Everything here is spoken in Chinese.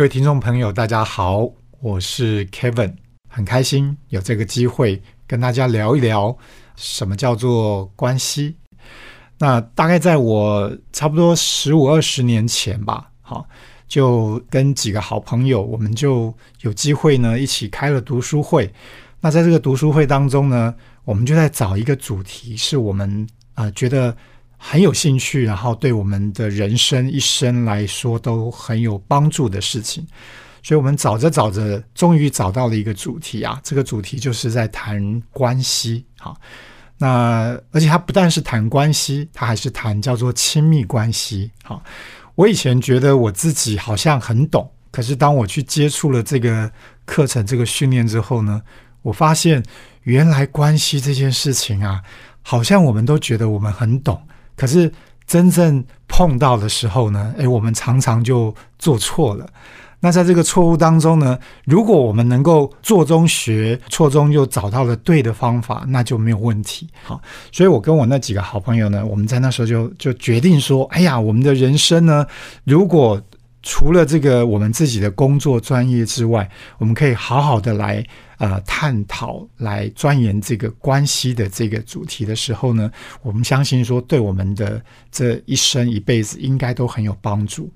各位听众朋友，大家好，我是 Kevin，很开心有这个机会跟大家聊一聊什么叫做关系。那大概在我差不多十五二十年前吧，好，就跟几个好朋友，我们就有机会呢一起开了读书会。那在这个读书会当中呢，我们就在找一个主题，是我们啊觉得。很有兴趣，然后对我们的人生一生来说都很有帮助的事情，所以我们找着找着，终于找到了一个主题啊！这个主题就是在谈关系，好，那而且它不但是谈关系，它还是谈叫做亲密关系。好，我以前觉得我自己好像很懂，可是当我去接触了这个课程、这个训练之后呢，我发现原来关系这件事情啊，好像我们都觉得我们很懂。可是真正碰到的时候呢，诶，我们常常就做错了。那在这个错误当中呢，如果我们能够做中学，错中又找到了对的方法，那就没有问题。好，所以我跟我那几个好朋友呢，我们在那时候就就决定说，哎呀，我们的人生呢，如果除了这个我们自己的工作专业之外，我们可以好好的来呃探讨、来钻研这个关系的这个主题的时候呢，我们相信说，对我们的这一生一辈子应该都很有帮助。